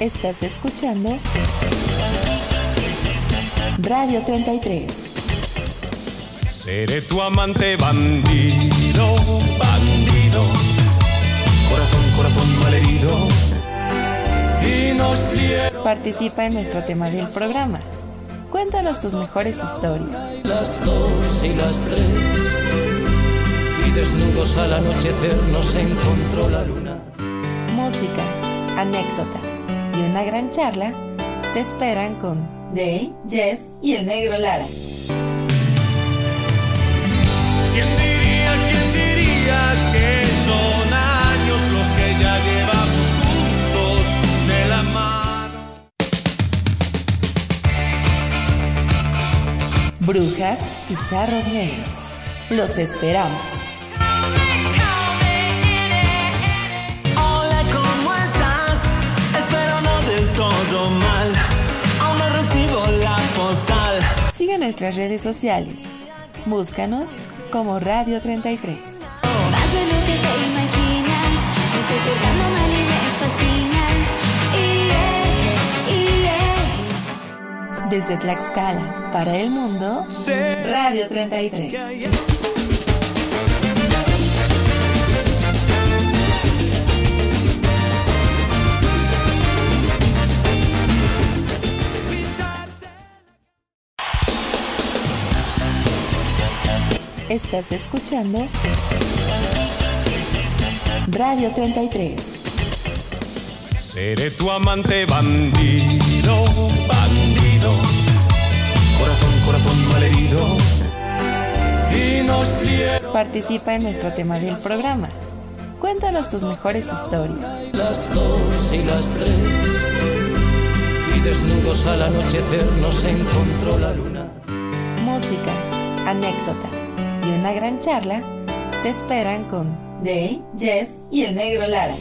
Estás escuchando Radio 33. Seré tu amante bandido, bandido. Corazón, corazón malherido. Y nos quiero. Participa en nuestro tema del programa. Cuéntanos tus mejores historias. Las dos y las tres. Y desnudos al anochecer nos encontró la luna. Música, anécdotas y una gran charla te esperan con Day, Jess y el negro Lara. ¿Quién diría, quién diría que son años los que ya llevamos juntos de la mano? Brujas y charros negros. Los esperamos. Sigue nuestras redes sociales. Búscanos como Radio 33. Más de lo que te imaginas, me estoy portando mal y me fascina. Y, y, Desde Tlaxcala para el mundo, Radio 33. Estás escuchando Radio 33. Seré tu amante bandido, bandido. Corazón, corazón malherido. Y nos quiero. Participa en nuestro tema del programa. Cuéntanos tus mejores historias. Las dos y las tres. Y desnudos al anochecer nos encontró la luna. Música, anécdotas y una gran charla te esperan con Day, Jess y el negro Lara.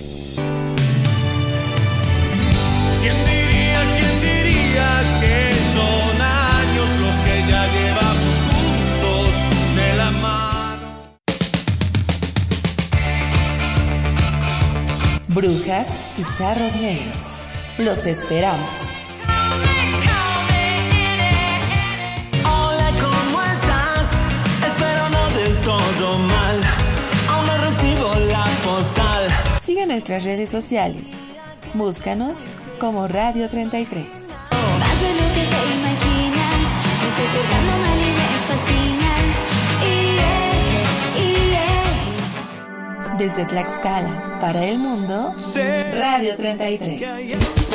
¿Quién diría, quién diría que son años los que ya llevamos juntos de la mano? Brujas y charros negros. Los esperamos. Sigue nuestras redes sociales. Búscanos como Radio 33. más de lo que te imaginas, me estoy portando mal y me fascina. Y, y, Desde Tlaxcala para el mundo, Radio 33.